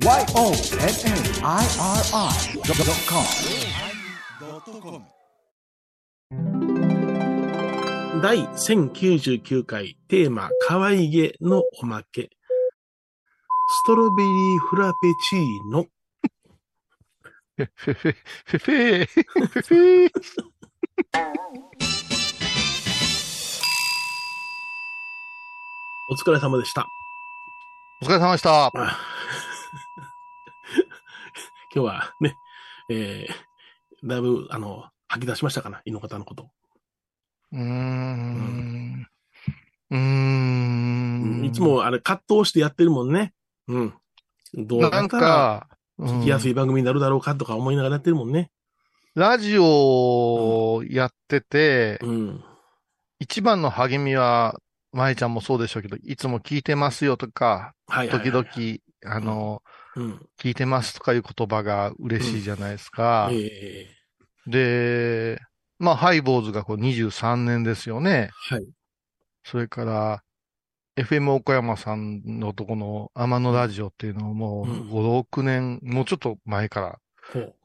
YONNIRI.com 第1099回テーマ、可愛げのおまけ。ストロベリーフラペチーノ。フェフェ、フェフェ、フェフェ。お疲れ様でした。お疲れ様でした。あ 今日はね、えー、だいぶ、あの、吐き出しましたかな、猪方のこと。うーん。うーん。いつもあれ、葛藤してやってるもんね。うん。どうななんったらか、聞きやすい番組になるだろうかとか思いながらやってるもんね。ラジオをやってて、うん。一番の励みは、舞ちゃんもそうでしょうけど、いつも聞いてますよとか、はいはい、時はい。々、あの、うん。聞いてますとかいう言葉が嬉しいじゃないですか。えで、まあ、ハイボーズがこう23年ですよね。ー、はい。それから、FM 岡山さんのとこの天野ラジオっていうのをもううん5、6年、もうちょっと前から。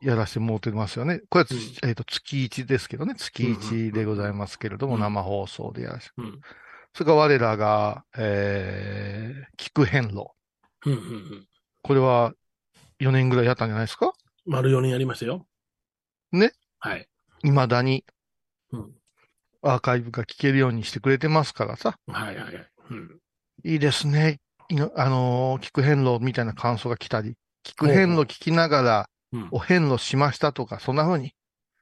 やらせてもらってますよね。これはえっと、月1ですけどね。月1でございますけれども、うん生放送でやらせて。うん。それから我らが、えー、聞く変路。うん。うん。うん。これは4年ぐらいやったんじゃないですか？丸4年やりましたよ。ね？はい。未だにうん。アーカイブが聞けるようにしてくれてますからさ。はいはいはい。うん。いいですね。あのー聞く変路みたいな感想が来たり、聞く変路聞きながら、うん。お遍路しましたとか、そんな風に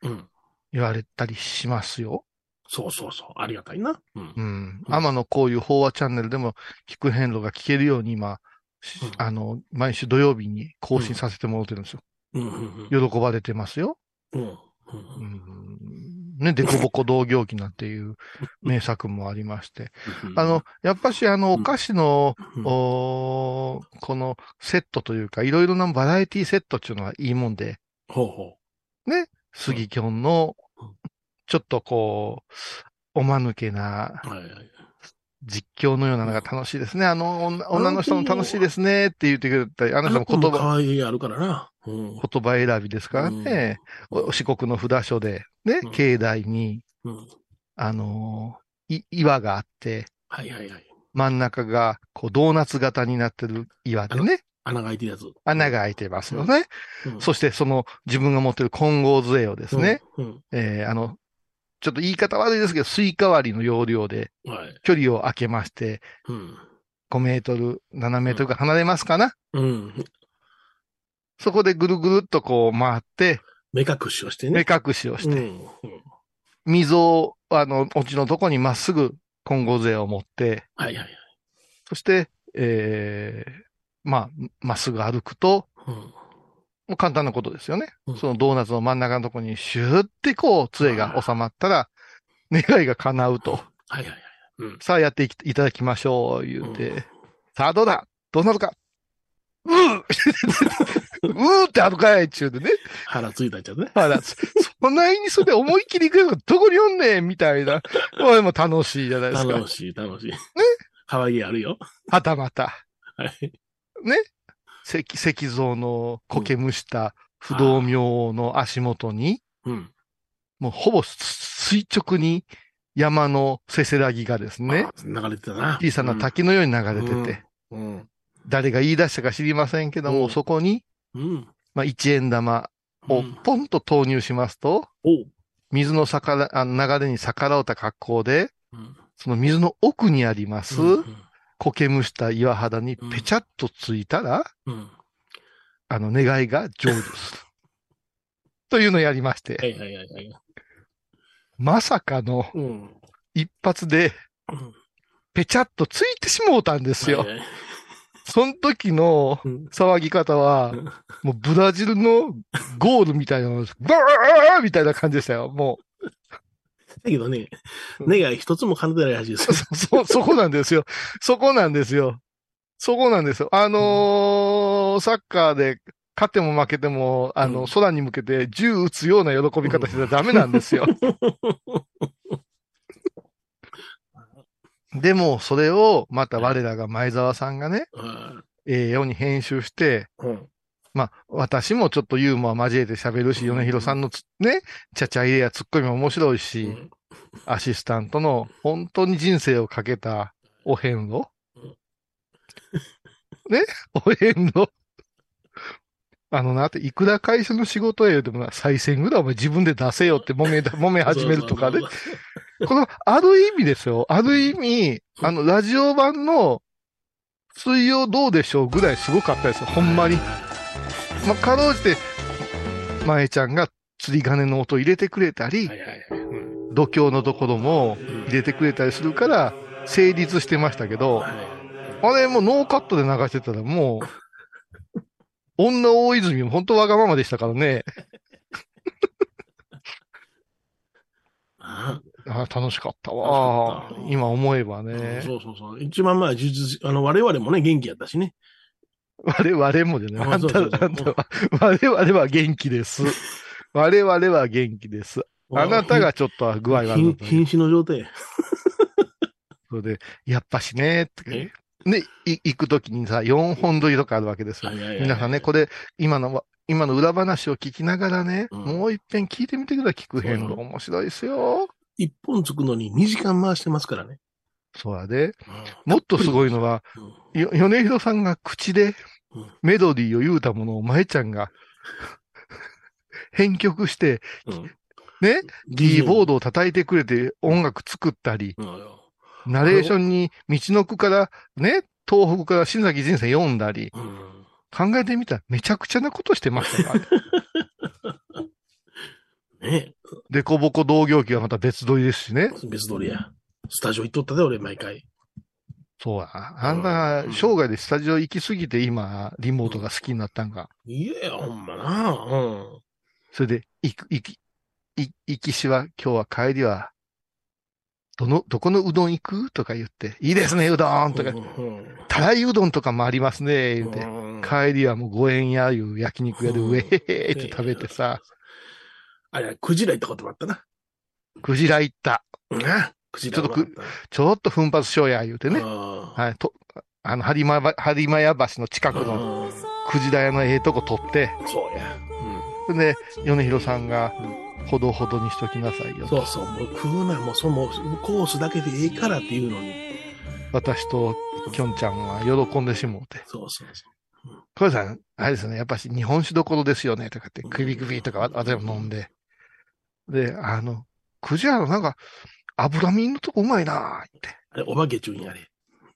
うん。言われたりしますよ。そうそうそう。ありがたいな。うんう。ん。うん天野こういう法話チャンネルでも、聞く変路が聞けるように今、あの、毎週土曜日に更新させてもらってるんですよ。喜ばれてますよ。うん。ね、デコボコ同業記なんていう 名作もありまして。あの、やっぱしあの、お菓子の、このセットというか、いろいろなバラエティセットっていうのはいいもんで、ほうほ杉きょんのうん、ちょっとこう、おまぬけな。実況のようなのが楽しいですね。あの、女女の人も楽しいですねって言ってくれたり、あの人も言可葉、愛いあるからな。うん。言葉選びですからね。お四国の札所で、ねうん、境内に、うん。あのーい岩があって、はいはいはい。真ん中が、こう、ドーナツ型になってる岩でね、穴が開いてるやつ。穴が開いてますよね。うんそして、その、自分が持ってる金剛杖をですね、。うん。えーあの、ちょっと言い方悪いですけど、スイカ割りの要領でうんはい。距離を空けまして、うん。5メートル、7メートルが離れますかな、うん。そこでぐるぐるっとこう回って、目隠しをして目ね。隠しをして、うん。うん溝を、あの、落ちのとこにまっすぐ金剛杖を持って、はいはいはい。そして、えーまあ、まっすぐ歩くと、うん。もう簡単なことですよね。うんそのドーナツの真ん中のところにシューってこう、杖が収まったら、願いが叶うと。はいはいはい。うん。さあやっていきいただきましょう、言うて。うんさあどうだ？どうなるか？うー うーってあるかいっちゅうでね。腹ついたっちゃうね。あら、そそないにそれ思いっきり行くのどこにおんねんみたいな。おいも楽しいじゃないですか。楽しい楽しい。ね？可愛いあるよ。はたまた。はい。石、石像の苔むした不動明の足元に、うん。もうほぼ垂直に山のせせらぎがですね、あ。流れてたな。小さな滝のように流れてて、うん。誰が言い出したか知りませんけども、うんそこに、うん。まあ、一円玉をうんポンと投入しますと。水の流れに逆らうた格好で、うん。その水の奥にあります、うん。苔むした岩肌にぺちゃっとついたら、うん。あの願いが成就する。というのをやりまして、はいはいはいはい。まさかのうん。一発でうんぺちゃっとついてしもうたんですよ。はいはいその時のうん騒ぎ方は、うんもうブラジルのゴールみたいなの、バーみたいな感じでしたよ。も だけどね、うん願い一つも叶ってないらしいです う、そ、そ、そこなんですよ。そこなんですよ。そこなんですよ。あのーサッカーで勝っても負けても、あの、うん空に向けて銃撃つような喜び方してたらダメなんですよ。でも、それを、また我らが前澤さんがね、うんええように編集して、うん。まあ、私もちょっとユーモア交えて喋るし、うん。米広さんのつね、ちゃちゃ入れやツッコミも面白いし、うん。アシスタントの本当に人生をかけたお遍路？うん。ね？お遍路？あのなって、いくら会社の仕事や言うてもな、再選ぐらいお前自分で出せよって揉め、揉め始めるとかね。この、ある意味ですよ。ある意味、あの、ラジオ版の水曜どうでしょうぐらいすごかったですよ。ほんまに。まあ、かろうじて、まえちゃんが釣り鐘の音入れてくれたりは、いはいはい。うん度胸のところも入れてくれたりするから、成立してましたけど、はいあれもうノーカットで流してたらもう、女大泉も本当わがままでしたからね。ああ楽しかった楽わ。今思えばあね。そうそうそう。一番まあ、あの、我々もね、元気やったしね。我々もでね、あんた、あそうそうそうあんたは、我々は元気です。我々は元気です。あなたがちょっと具合が悪かったね。瀕瀕死の状態。それで、やっぱしね、ってえ？ね、い行くときにさ、4本撮りとかあるわけですよ。皆さんね、これ、今のは、今の裏話を聞きながらね、うんもう一遍聞いてみてください、聞く変動。そう面白いですよ。一本つくのに2時間回してますからね。そうやで。うんもっとすごいのは、うんよ米広さんが口でうんメロディーを言うたものを、舞ちゃんが 編曲して、うんね、キーボードを叩いてくれて音楽作ったり、うんナレーションに道の区から、ね、東北から新崎人生読んだり、うん考えてみたらめちゃくちゃなことしてました ね。ねでこぼこ同業機はまた別撮りですしね。別撮りや。スタジオ行っとったで、俺、毎回。そうや。あんたうん、生涯でスタジオ行きすぎて今、リモートが好きになったんか。いや、ほんまな。うん。それで、行く、行き、い行きしは、今日は帰りは、どの、どこのうどん行くとか言って、いいですね、うどんとかう、んたらいうどんとかもありますね、言うて。うん帰りはもう五円屋いう焼肉屋でうんウェヘヘって食べてさ、あれ、クジラ行ったこともあったな。クジラ行った。な。クジラちょっとくちょっと奮発しようや、言うてね。あはい、と、あの、播磨ば、播磨屋橋の近ーくのうんクジラ屋のええとこ取って、そうや。それで、米広さんがう、ほどほどにしときなさいよ。そうそう。もう食うな、もうそのコースだけでええからっていうのに。私ときょんちゃんは喜んでしもうて。そうそうそ小林さん、あれですね、やっぱし日本酒どころですよね、とかって、クビクビとかわ私も飲んで。で、あの、クジラのなんか、脂身のとこうまいなぁ、って。う。あれ、お化け中にあれ。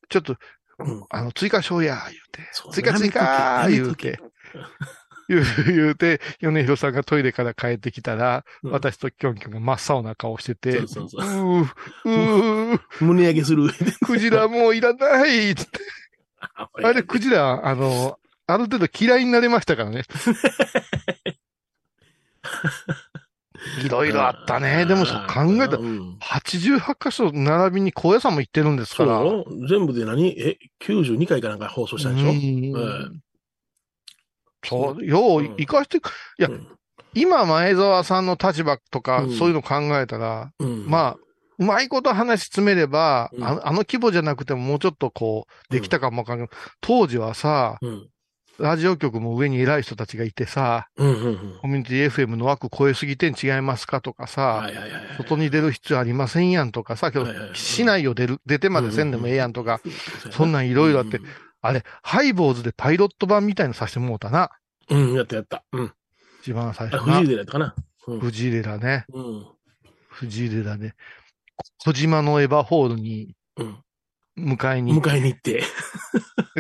ちょっと、うん。あの、追加しようや、言うて。そう追加追加言うて。言う言うて、米広さんがトイレから帰ってきたら、うん私とキョンキョンが真っ青な顔してて、そうそうそううー、うー、胸上げする。クジラもういらないっつって。あ あれ、クジラ、あの、ある程度嫌いになれましたからね。いろいろあったね。でもそう考えたら、うん。88箇所並びに高野山も行ってるんですから。全部で何？え、92回かなんか放送したんでしょ？うん。えそう、よう、うん。生かして、いやうん。今、前澤さんの立場とか、うん。そういうの考えたら、うん。まあ、うまいこと話詰めれば、うん。あのあの規模じゃなくてももうちょっとこう、できたかもわかんない。当時はさ、うん。ラジオ局も上に偉い人たちがいてさ、うんうんうん。コミュニティ FM の枠超えすぎてん違いますかとかさ、はいはいはいはい。外に出る必要ありませんやんとかさ、けどはいはいはい市内を出る、出てまでせんでもええやんとか、うん、そんなんいろいろあってうんあれ、ハイボーズでパイロット版みたいのさせてもうたな。うん、やったやった。うん。一番最あ、初な藤井。寺やったかな。うん。藤井寺ね。うん。藤井寺ね。小島のエヴァホールにうん。迎えに行って迎えに行って。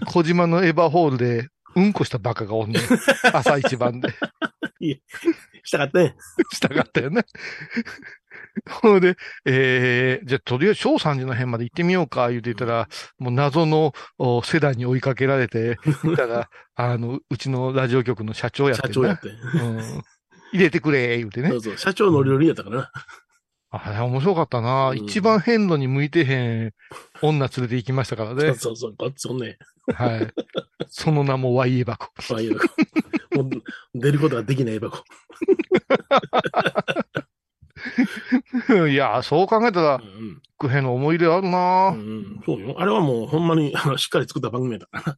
小島のエヴァホールで、うんこしたバカがおんねん。朝一番で。したかったね。したかったよね。ほんで、えー、じゃあ、とりあえず、小三時の辺まで行ってみようか、言うてたら、もう謎のおセダンに追いかけられて、見たら、あの、うちのラジオ局の社長やってね。社長やって。うん。入れてくれ、言うてねそ。うそう。社長ノリノリやったからな。あれ、面白かったな、うん一番変路に向いてへん女連れて行きましたからそねう。そうそう。こっちそんね。はい。その名もワイエバコ。ああいうもう出ることができないエバコ。いや、そう考えたらう、んクヘの思い出あるな、うん。うん。そうよ。あれはもうほんまに、あの、しっかり作った番組やったからな。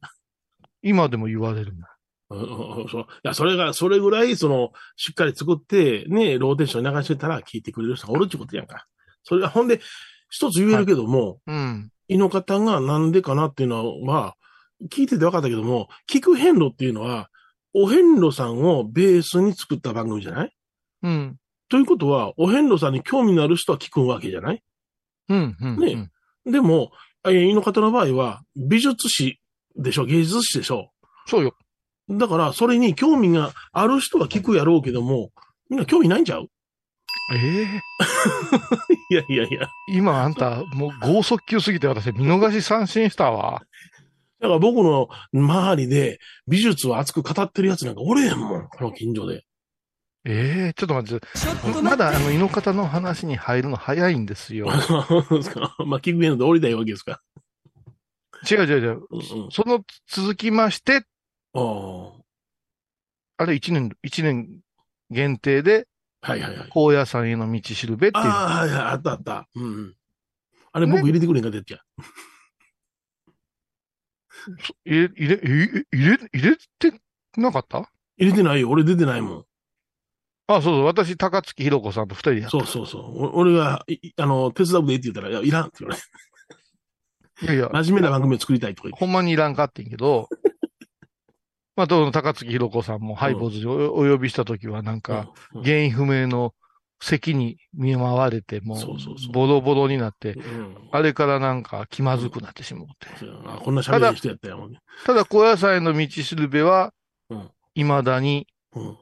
今でも言われるんだ。うんうんうんそういや、それが、それぐらい、その、しっかり作って、ね、ローテーション流してたら聞いてくれる人がおるってことやんか。それが、ほんで、一つ言えるけども、うん。胃の方がなんでかなっていうのは、聞いてて分かったけども、聞く遍路っていうのは、お遍路さんをベースに作った番組じゃない？うん。ということは、お遍路さんに興味のある人は聞くわけじゃない？うん。うん。ねでも、えー、胃の方の場合は、美術史でしょ、芸術史でしょ？そうよ。だから、それに興味がある人は聞くやろうけども、みんな興味ないんちゃう？ええ いやいやいや。今あんた、もう剛速球すぎて私見逃し三振したわ。だから僕の周りで美術を熱く語ってる奴なんかおれへんもん、この近所で。ええちょっと待って。まだあの、胃の方の話に入るの早いんですよ。そうですかまあ、聞く遍路で降りたいわけですか。違う違う違う。うんうん。その続きまして、ああ。あれ一年、一年限定で、はいはいはい。高野山への道しるべっていう。ああ、はいはい、あったあった。うんうん。あれね僕入れてくれんかってやつや。入れ、入れ、入れ、入れ、てなかった？入れてないよ。俺出てないもん。あ、そうそう。私、高槻ひろ子さんと二人でやった。そうそうそう。お俺が、あの、手伝うでって言ったら、いや、いらんって言われて。いやいや、真面目な番組を作りたいとか言って。ほんまにいらんかってんけど、まあ、どの高槻ひろ子さんもハイボーズにおお呼びしたときは、なんか、うん、原因不明の咳に見舞われて、もそうボロボロになって、うん。あれからなんか気まずくなってしまって。そうやなこんな喋れる人やったよ。ただ、高野菜の道しるべはうん、未だに、うん。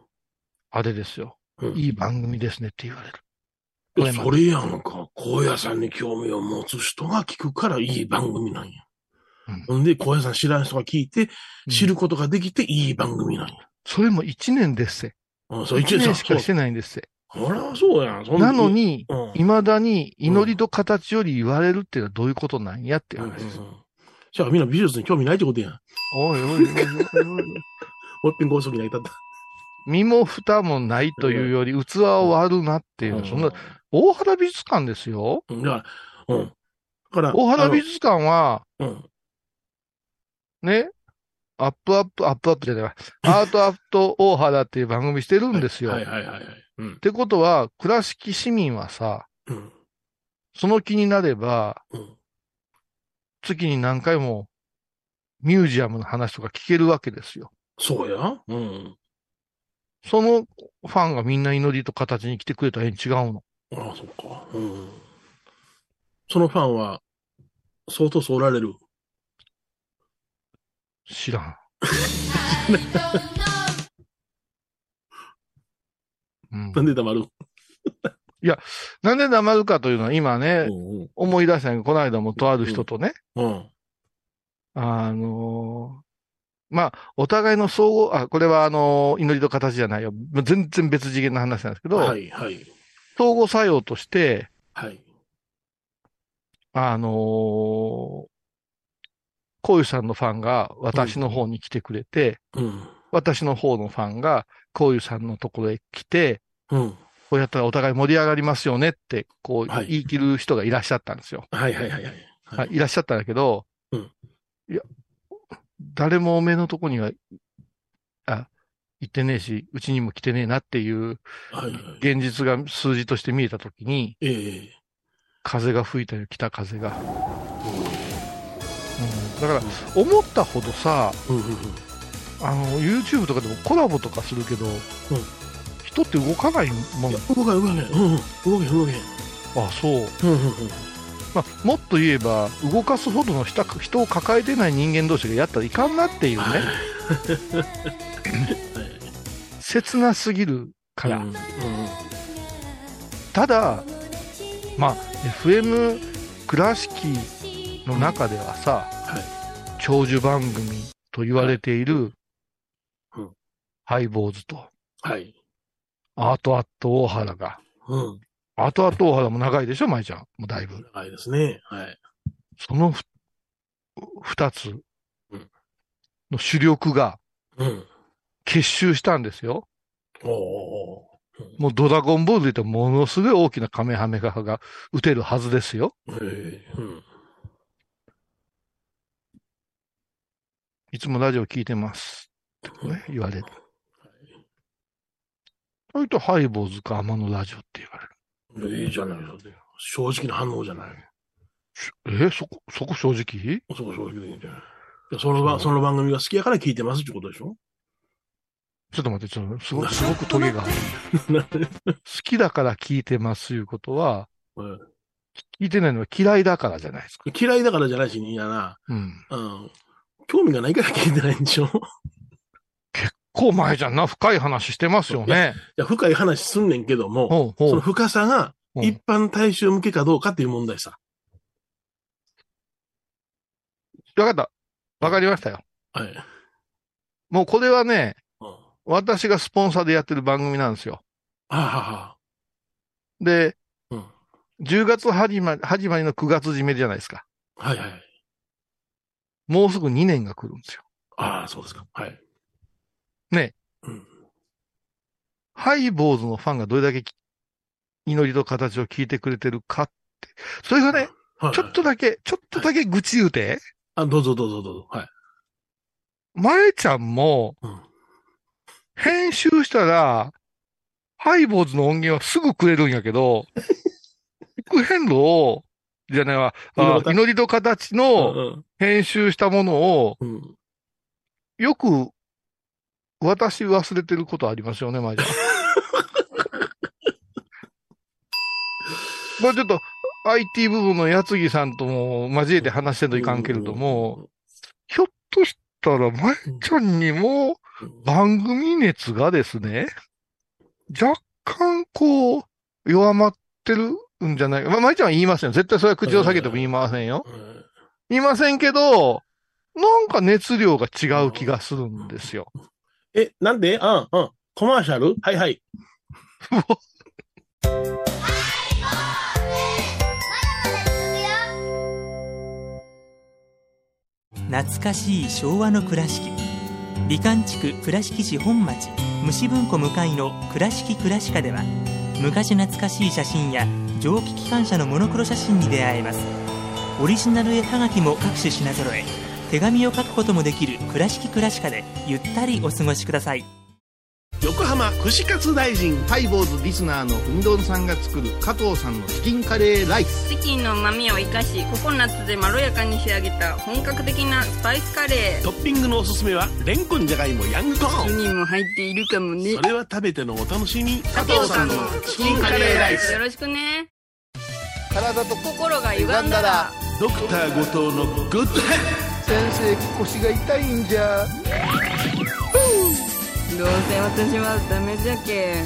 あれですよ。うんいい番組ですねって言われる。それやんか。高野山に興味を持つ人が聞くからいい番組なんや。うんほんで、高野山知らん人が聞いて、知ることができていい番組なんや。それも一年ですせ。うん、そう、一一年そう年しかしてないんですせ。そりゃそうやん。なの、に、うん。未だに祈りと形より言われるっていうのはどういうことなんやっていううんうんうん話です。じゃあみんな美術に興味ないってことやん。おいおいおいおいおい。もう一遍高速になったった。身も蓋もないというより器を割るなっていうのは、そんな、大原美術館ですよ。うん。だから、うん。だから、大原美術館は、うん。ね、アップアップ、アップアップじゃないわ。アートアット大原っていう番組してるんですよ。はいっはいはいはい。うん。てことは、倉敷市民はさ、うん。その気になれば、うん。月に何回もミュージアムの話とか聞けるわけですよ。そうや。うん。そのファンがみんな祈りと形に来てくれたらえ違うの。ああ、そっか。うん。そのファンは、相当そうおられる。知らん。うんなんで黙るなんで黙るかというのは今ね、うん思い出したこの間もとある人とね、うん。あのーまあ、お互いの相互、あ、これはあのー祈りと形じゃないよ。全然別次元の話なんですけど、はいはい。相互作用として、はい。あのー、こういうさんのファンが私の方に来てくれて、うん。私の方のファンがこういうさんのところへ来て、うん。こうやったらお互い盛り上がりますよねって、こうはい言い切る人がいらっしゃったんですよ。はいはいはいはい。はい、いらっしゃったんだけど、うんいや、誰もおめえのとこには、あ、行ってねえし、うちにも来てねえなっていうはいはい。現実が数字として見えたときに、ええ風が吹いたよ、北風が。うん、だから、思ったほどさ、うんうんうん。あの、YouTube とかでもコラボとかするけど、人って動かないもん。動かへん動かへん。うんうん。動けへん動けへん。あ、そう。うんうんうん。まあ、もっと言えば、動かすほどの人人を抱えてない人間同士がやったらいかんなっていうはいね、切なすぎるから。うんうんただ、まあ、FM 倉敷の中ではさ、はい。長寿番組と言われている、うんハイボーズと、はい。アートアット大原が、うん。アートアット大原も長いでしょ、舞ちゃん。もうだいぶ。長いですね。はい。そのふ二つうんの主力がうん。結集したんですよ。おおもうドラゴンボールで言ったらものすごい大きなカメハメハが撃てるはずですよ。ー。ええうん。いつもラジオ聞いてます。ね、言われる。それとハイボーズか天野ラジオって言われる。いいじゃないの。正直な反応じゃない。しえ、そこ、そこ正直？そこ正直でいいんじゃない？その番、その番組が好きやから聞いてますってことでしょ？ちょっと待って、ちょっと、すごすごくトゲがある。好きだから聞いてますいうことは、うん聞いてないのは嫌いだからじゃないですか。嫌いだからじゃないし、いやな。うん。うん。興味がないから聞いてないんでしょ？いこう前じゃんな、深い話してますよね。や、深い話すんねんけども。その深さがうん一般大衆向けかどうかっていう問題さ。わかった。わかりましたよ。はい。もうこれはね、うん。は私がスポンサーでやってる番組なんですよ。あ、はあはで、あ、うん。10月始まり、始まりの9月締めじゃないですか。はいはい。もうすぐ2年が来るんですよ。ああ、そうですか。はい。ね。うん。ハイボーズのファンがどれだけき祈りと形を聞いてくれてるかって。それがね、はい。ちょっとだけ、ちょっとだけ愚痴言うて、あ、どうぞどうぞどうぞ。はい。まえちゃんも、うん。編集したら、ハイボーズの音源はすぐくれるんやけど、副変動を、じゃないわ、あ祈り祈りと形うのん編集したものを。よく、私忘れてることありますよね、まえちゃん。これちょっと、IT 部分のやつぎさんとも交えて話してんといかんけれども、ひょっとしたら、まえちゃんにも、うん、番組熱がですね、若干こう、弱まってるんじゃない？か。まあ、まいちゃんは言いませんよ。絶対それは口を下げても言いませんよ。うん言いませんけど、なんか熱量が違う気がするんですよ。え、なんで？うん、うん。コマーシャル？はいはい。懐かしい昭和の倉敷。美観地区倉敷市本町。虫文庫向かいの「倉敷倉歯科」では昔懐かしい写真や蒸気機関車のモノクロ写真に出会えます。オリジナル絵はがきも各種品揃え。手紙を書くこともできる「倉敷倉歯科」でゆったりお過ごしください。横浜串カツ大臣。ハイボーズリスナーのうみどんさんが作る加藤さんのチキンカレーライス。チキンの旨味を生かしココナッツでまろやかに仕上げた本格的なスパイスカレー。トッピングのおすすめは、レンコンじゃがいもヤングコーン。にも入っているかもね。それは食べてのお楽しみ。加藤さんのチキンカレーライス。よろしくね。体と心が歪んだら。ドクター後藤のグッドヘッ先生腰が痛いんじゃ。どうせ私はダメじゃけ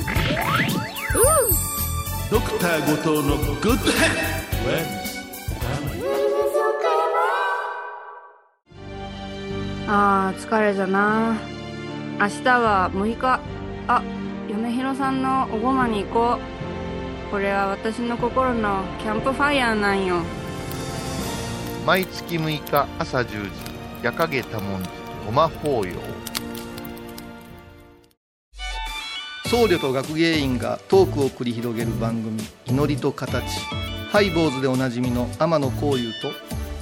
ドドクター後藤のグッドヘッあー疲れじゃな。明日は6日。あ嫁ひろさんのおごまに行こう。これは私の心のキャンプファイヤーなんよ毎月6日朝10時夜影多文字ごま法要。僧侶と学芸員がトークを繰り広げる番組「祈りと形」ハイボーズでおなじみの天野幸雄と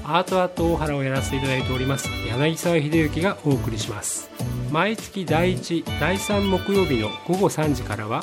アートアート大原をやらせていただいております柳沢秀幸がお送りします。毎月第1第3木曜日の午後3時からは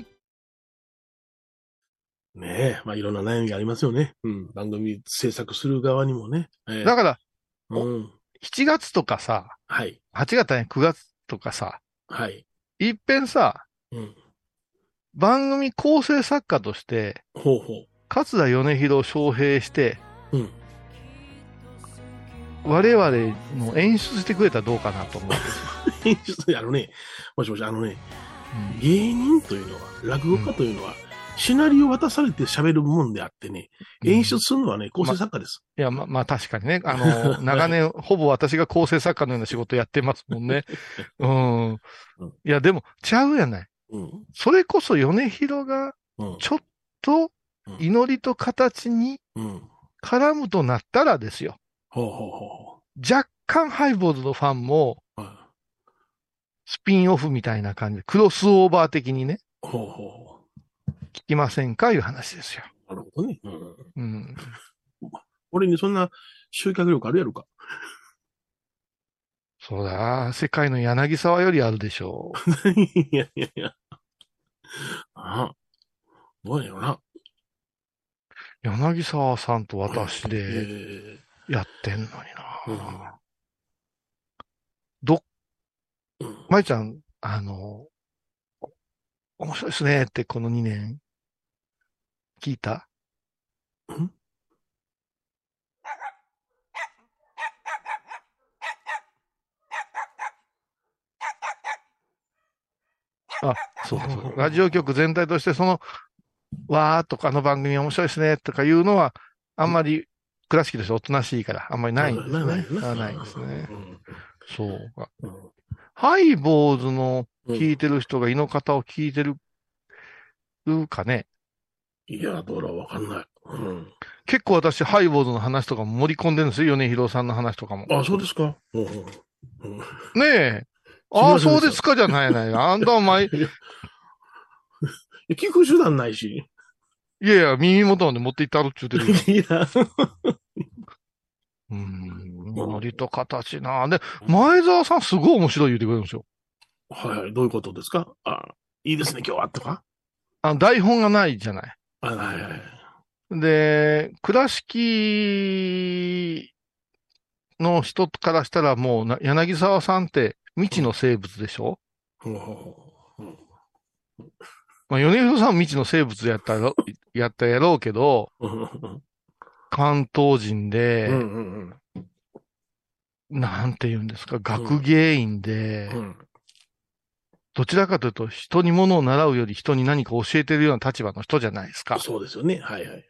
ねえ、まあいろんな悩みがありますよね。うん。番組制作する側にもね。ええだから、うん。7月とかさ、はい。8月ね、9月とかさ、はい。いっぺんさ、うん。番組構成作家として、ほうほ勝田米広を招聘して、う。うん。我々の演出してくれたらどうかなと思うんですよ。編集あのね、もしもし、あのね、芸人というのは、落語家というのは、シナリオ渡されて喋るもんであってね、演出するのはね、構成作家です。いや、ま、まあ確かにね。あの、長年、ほぼ私が構成作家のような仕事やってますもんね。うん。いや、でも、ちゃうやない。うん。それこそ米広が、うん。ちょっと、祈りと形にうん。絡むとなったらですよ。ほうほうほ若干ハイボーズのファンも、スピンオフみたいな感じで、クロスオーバー的にね、い。ほうほうほ聞きませんかいう話ですよ。う。なるほどね。うん。うん。俺にそんな集客力あるやろか？そうだ、世界の柳沢よりあるでしょ いやいやいや。ああ。どうやろな。う。柳沢さんと私でえやってんのにえな。ど、うん。舞ちゃん、あの、面白いですねってこの2年、聞いた？ん？あ、そうかそうか。ラジオ局全体としてその、わーとかあの番組面白いですねとかいうのは、あんまり倉敷としておとなしいから、あんまりないんですね。あないですね。そうか。うん。ハイボーズのうん聞いてる人が胃の方を聞いてる、かね。いや、どうだわかんない。うん。結構私、ハイボーズの話とかも盛り込んでるんですよ。米広さんの話とかも。あ、そうですか。うんうん。うんねえ。ああ、そうですかじゃないやない。あんたお前、聞く手段ないし。やいや、耳元まで持っていったるって言ってるよ。いや、うーん。ノと形な。で、前澤さんすごい面白い言うてくれるんですよ。はいはい、どういうことですか？あ、いいですね、今日は、とか？あ台本がないじゃない。あ、はいはい。で、倉敷の人からしたらもうな、柳沢さんって未知の生物でしょ？ほうんまあ、米広さんは未知の生物やったろ、やったやろうけど、うん関東人うで、んうんなんて言うんですか、学芸員で、うん。どちらかというと人に物を習うより人に何か教えてるような立場の人じゃないですか。そうですよね。はいはい。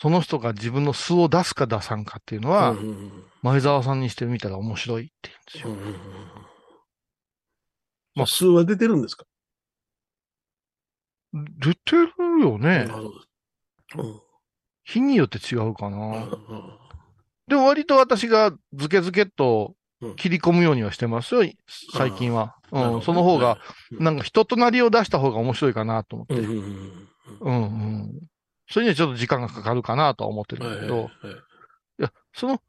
その人が自分の素を出すか出さんかっていうのは、うんうん前澤さんにしてみたら面白いって言うんですよ。うんうんうんまあ、数は出てるんですか？出てるよね。なるほどうん日によって違うかうんな。でも割と私がズケズケっと切り込むようにはしてますよ、最近は。うん、その方が、うんなんか人となりを出した方が面白いかなと思って。うんうん、うんうん。それにはちょっと時間がかかるかなとは思ってうん。るんだけど、はいや、その、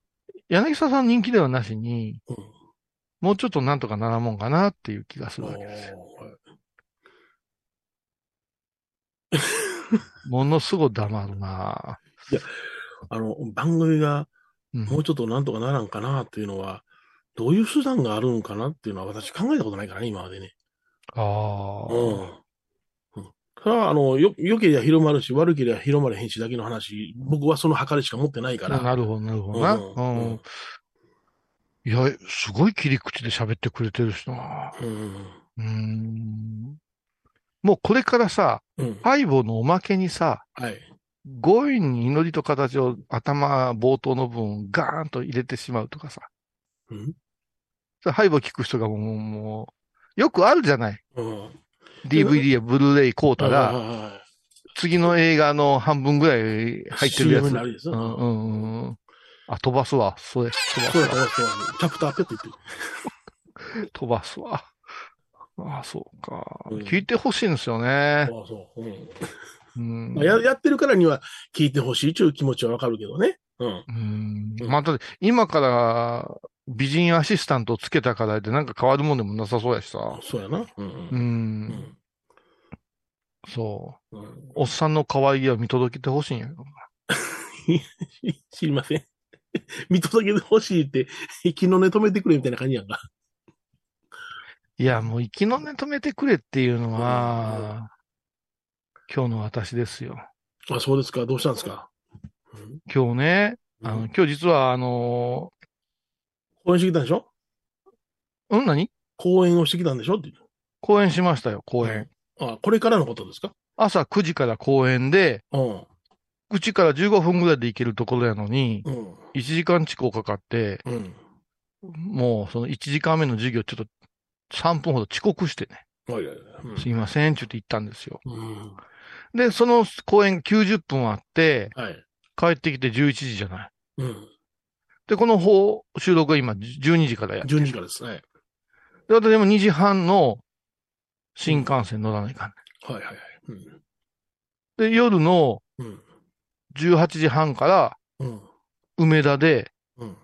柳沢さん人気ではなしに、うんもうちょっとなんとかならんもんかなっていう気がするわけですよ。ものすごい黙るなあの、番組がうんもうちょっとなんとかならんかなっていうのは、どういう手段があるんかなっていうのは私考えたことないからね、今までね。ああ。うん。うん。それは、あの、よ、良ければ広まるし、悪ければ広まれへんしだけの話、僕はその計りしか持ってないから。なるほど、なるほどな。ううんん。うんいや、すごい切り口で喋ってくれてるしな。うん。うーん。もうこれからさ、うん。ハイボのおまけにさ、はい。強引に祈りと形を頭冒頭の分ガーンと入れてしまうとかさ。うん？それハイボ聞く人がもう、もう、よくあるじゃない？うん。DVD やブルーレイ買うたら、ら、次の映画の半分ぐらい入ってるやつ。になるですようんうんうん。あ、飛ばすわ。それ、飛ばすそうだ、わ。そうだ、チャプターペット言って飛ばすわ。あ あ、そうか。うん聞いてほしいんですよね。そうそう。うんうんまあや。やってるからには聞いてほしいという気持ちはわかるけどね。うん。うん。また、今から美人アシスタントをつけたからでなんか変わるもんでもなさそうやしさ。そうやな。うん。う。うんん。そう。うんおっさんの可愛げを見届けてほしいんやけど。知りません。見届けてほしいって、息の根止めてくれみたいな感じやんか。いや、もう息の根止めてくれっていうのは、今日の私ですよ。あ、そうですか。どうしたんですか？今日ね、うんあの、今日実はあの講演してきたんでしょ？うん、何？講演をしてきたんでしょ？って講演しましたよ、講演。あ、これからのことですか？朝9時から公園で、うん。うちから15分ぐらいで行けるところやのに、うん。1時間遅刻かかって、うん。もうその1時間目の授業ちょっと3分ほど遅刻してね、はいはいはい。すいません、ちょっと行ったんですよ。うん。で、その公演90分あって、はい。帰ってきて11時じゃない。うん。で、この方、収録が今12時からやって12時からですね。で、私も2時半の新幹線乗らないかんねはいはいはい。うん。で、夜のうん。18時半からうん。梅田で、うん。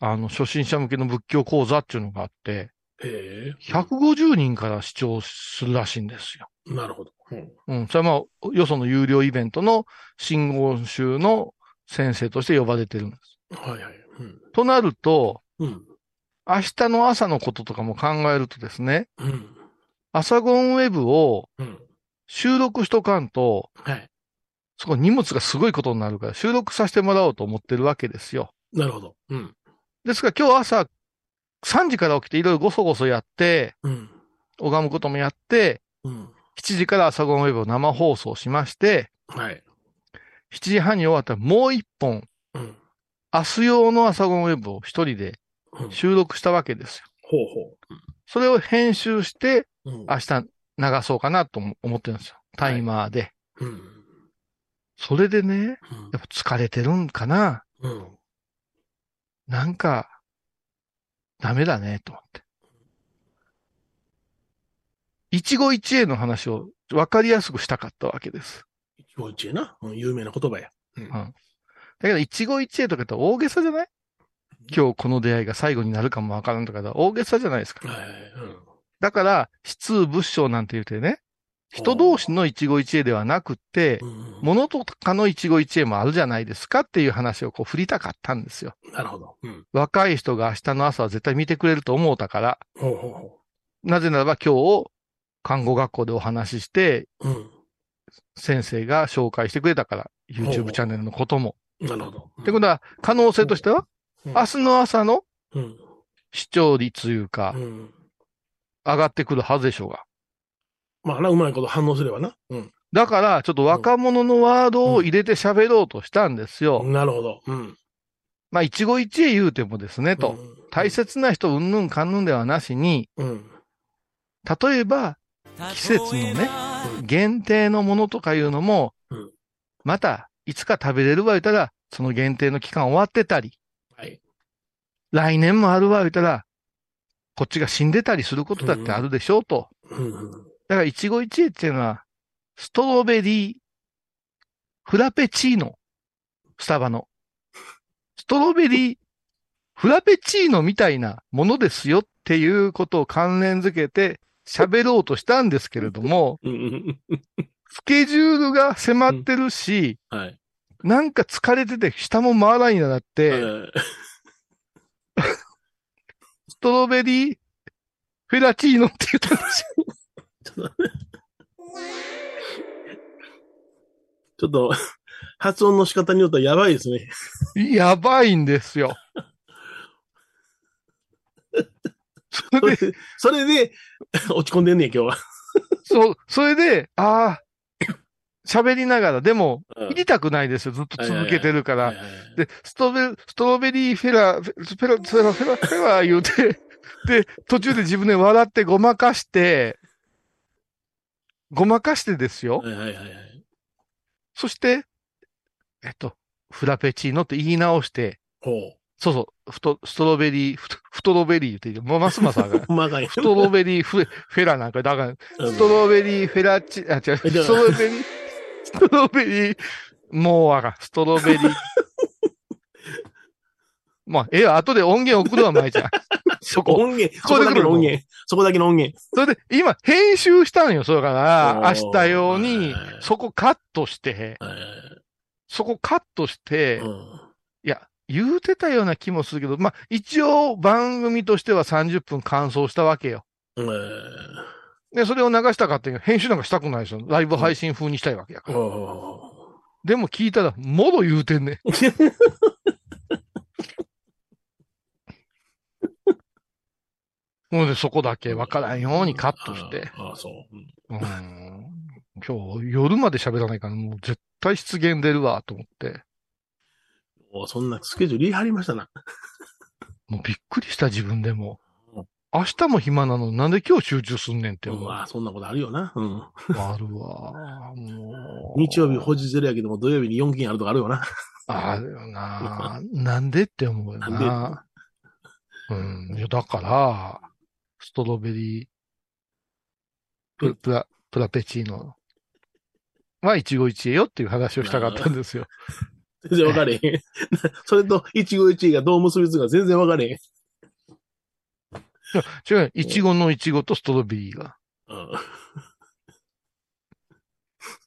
あの、初心者向けの仏教講座っていうのがあって、へえ。150人から視聴するらしいんですよ。なるほど。うん。うん。それはまあ、よその有料イベントの真言宗の先生として呼ばれてるんです。はいはい。うん。となると、うん。明日の朝のこととかも考えるとですね、うん。朝ゴンウェブをうん。収録しとかんと、はい。そこ荷物がすごいことになるから収録させてもらおうと思ってるわけですよ。なるほど。うん。ですから今日朝3時から起きていろいろごそごそやって、うん。拝むこともやって、うん。7時から朝ゴンウェブを生放送しまして、はい。7時半に終わったらもう一本、うん。明日用の朝ゴンウェブを一人でうん収録したわけですよ。ほうほそれを編集してう。うん。明日流そうかなと思ってるんですよ。タイマーで。うん。それでね、やっぱ疲れてるんかなうん。なんか、ダメだね、と思って。一期一会の話を分かりやすくしたかったわけです。一期一会な？うん。有名な言葉や。うん。だけど、一期一会とかって大げさじゃない？今日この出会いが最後になるかもわからんとかだ大げさじゃないですか。はい。うん。だから、質仏性なんて言うてね、人同士の一期一会ではなくって、うん。物とかの一期一会もあるじゃないですかっていう話をこう振りたかったんですよ。なるほど。うん。若い人が明日の朝は絶対見てくれると思うたから、ほうほうほなぜならば今日、看護学校でお話しして、う。うん。先生が紹介してくれたから、YouTube チャンネルのことも。なるほど。ってことは、可能性としては、うん明日の朝のうん。視聴率いうかう、ん。上がってくるはずでしょうが。まあな、うまいこと反応すればな。うん。だから、ちょっと若者のワードを入れて喋ろうとしたんですよ。なるほど。うん。まあ、一期一会言うてもですね、と。大切な人うんぬんかんぬんではなしに、うん。例えば、季節のね、限定のものとかいうのもうん、また、いつか食べれるわ言ったら、その限定の期間終わってたり、はい。来年もあるわ言ったら、こっちが死んでたりすることだってあるでしょうと。うん。だから、一期一会っていうのは、ストロベリー、フラペチーノ、スタバの。ストロベリー、フラペチーノみたいなものですよっていうことを関連づけて喋ろうとしたんですけれども、うん。スケジュールが迫ってるし、はい。なんか疲れてて下も回らんようになって、えーストロベリー、フェラチーノって言ったんですよ。ちょっと、発音の仕方によってはやばいですね。やばいんですよ。それで、落ち込んでんねん、今日は。そう、それで、ああ、喋りながら、でも、うん入りたくないですよ。ずっと続けてるかはいら。で、ストロベ、ストロベリーフェラ、フェフェラ、フェラ、フェラ、フェラ言うて、で、途中で自分で笑ってごまかして、ごまかしてですよ。はいはいはいはい。そして、えっと、フラペチーノって言い直して、ほそうそう、フト、ストロベリー、フトフトロベリー言って言うもうますますあかんう。まがい。ストロベリーフェフェラなんか、だから、ストロベリーフェラチ、あ、違う、ストロベリー、ストロベリー、もうあかん、ストロベリー。まあ、ええわ、後で音源送るわ、舞ちゃん。そこ。音源、そこだけの音源。そこだけの音源。それで、今、編集したんよ、それから、明日用にはい、そこカットして、はいそこカットして、うんいや、言うてたような気もするけど、まあ、一応番組としては30分完走したわけよ。えーで、それを流したかって、編集なんかしたくないですよ。ライブ配信風にしたいわけやから。おでも聞いたら、もろ言うてんねん。ほんで、そこだけわからんようにカットして。ああ、そう。うん。今日夜まで喋らないから、もう絶対失言出るわ、と思って。おそんなスケジュール言い張りましたな。もうびっくりした自分でも。明日も暇なのになんで今日集中すんねんって思う。まあ、そんなことあるよな。うん。あるわ。もう。日曜日保持ゼロやけども、土曜日に4件あるとかあるよな。あるよな。なんでって思うよなんで？な。うん。いや、だから、ストロベリー、ププラ、プラペチーノは一期一会よっていう話をしたかったんですよ。全然分かれへん。それと、一期一会がどう結びつくか全然分かれへん。違う、いちごのいちごとストロベリーが。うん。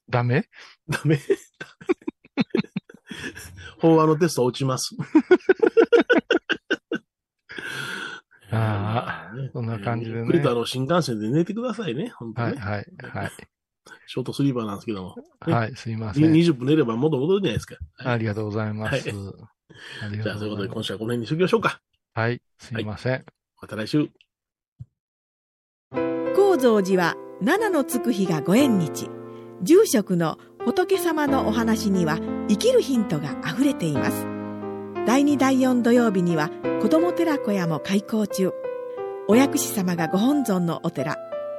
ダメ？ダメ？法話のテスト落ちます。ああねそんな感じでねゆっくりとあの、新幹線で寝てくださいね。本当はい、ね。はい、はい。ショートスリーパーなんですけども。ねはい、すいません。20分寝れば元戻るじゃないですか。ありがとうございます。じゃあ、がということで今週はこの辺にしときましょうか。はい、すいません。また来週。高蔵寺は七のつく日がご縁日住職の仏様のお話には生きるヒントがあふれています第2第4土曜日には子ども寺小屋も開校中お薬師様がご本尊のお寺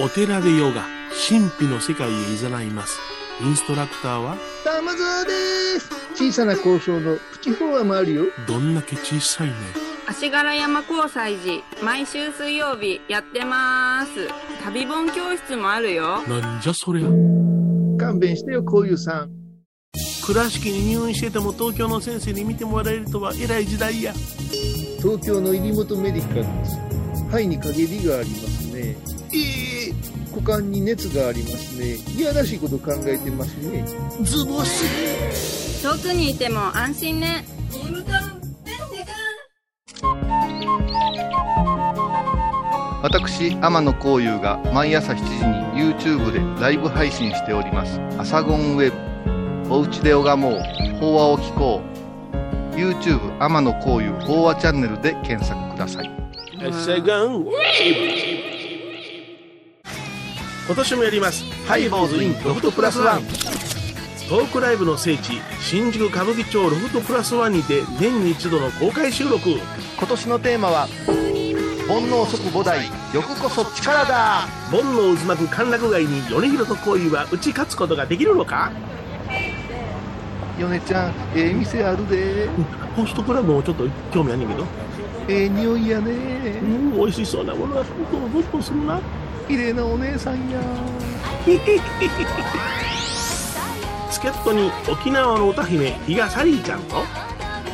お寺でヨガ、神秘の世界へ誘います。インストラクターは、玉沢です小さな交渉のプチフォアもあるよどんだけ小さいね。足柄山交際時毎週水曜日やってます旅本教室もあるよなんじゃそりゃ。勘弁してよこういうさん倉敷に入院してても東京の先生に見てもらえるとは偉い時代や。東京の入本メディカルです肺に陰りがあります股間に熱がありますね。いやらしいこと考えてますね。ズボス遠くにいても安心ね。私天野幸雄が毎朝7時に YouTube でライブ配信しております「アサゴンウェブ」「おうちで拝もう。法話を聞こう」YouTube 天野幸雄法話チャンネルで検索ください。セガン今年もやります。ハイボーズインロフトプラスワン。トークライブの聖地新宿歌舞伎町ロフトプラスワンにて年に一度の公開収録。今年のテーマは「煩悩即菩提欲こそ力だ。煩悩渦巻く歓楽街に米広と恋は打ち勝つことができるのか」米ちゃんええ店あるで。ホストクラブもちょっと興味あんねんけどええ匂いやねうん美味しそうなものがどんどんどんするな綺麗なお姉さんや。助っ人に沖縄の歌姫比嘉サリーちゃんと？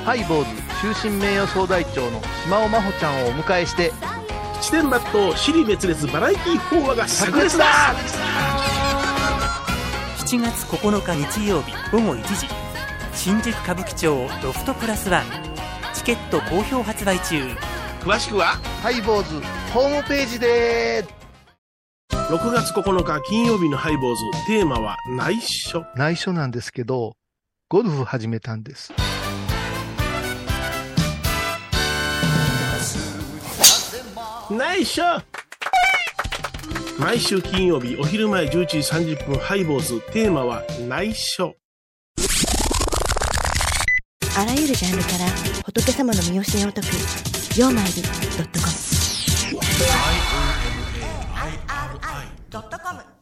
ハイボーズ終身名誉総代長の島尾真帆ちゃんをお迎えして七点抜刀尻滅裂バラエティー法話が炸裂だ。7月9日日曜日午後1時。新宿歌舞伎町ロフトプラスワン。チケット好評発売中。詳しくは？ハイボーズホームページで6月9日金曜日のハイボーズテーマは内緒。内緒なんですけど、ゴルフ始めたんです。内緒。毎週金曜日お昼前11時30分ハイボーズテーマは内緒。あらゆるジャンルから仏様の身教えを解く「曜マイルドットコム」ドットコム。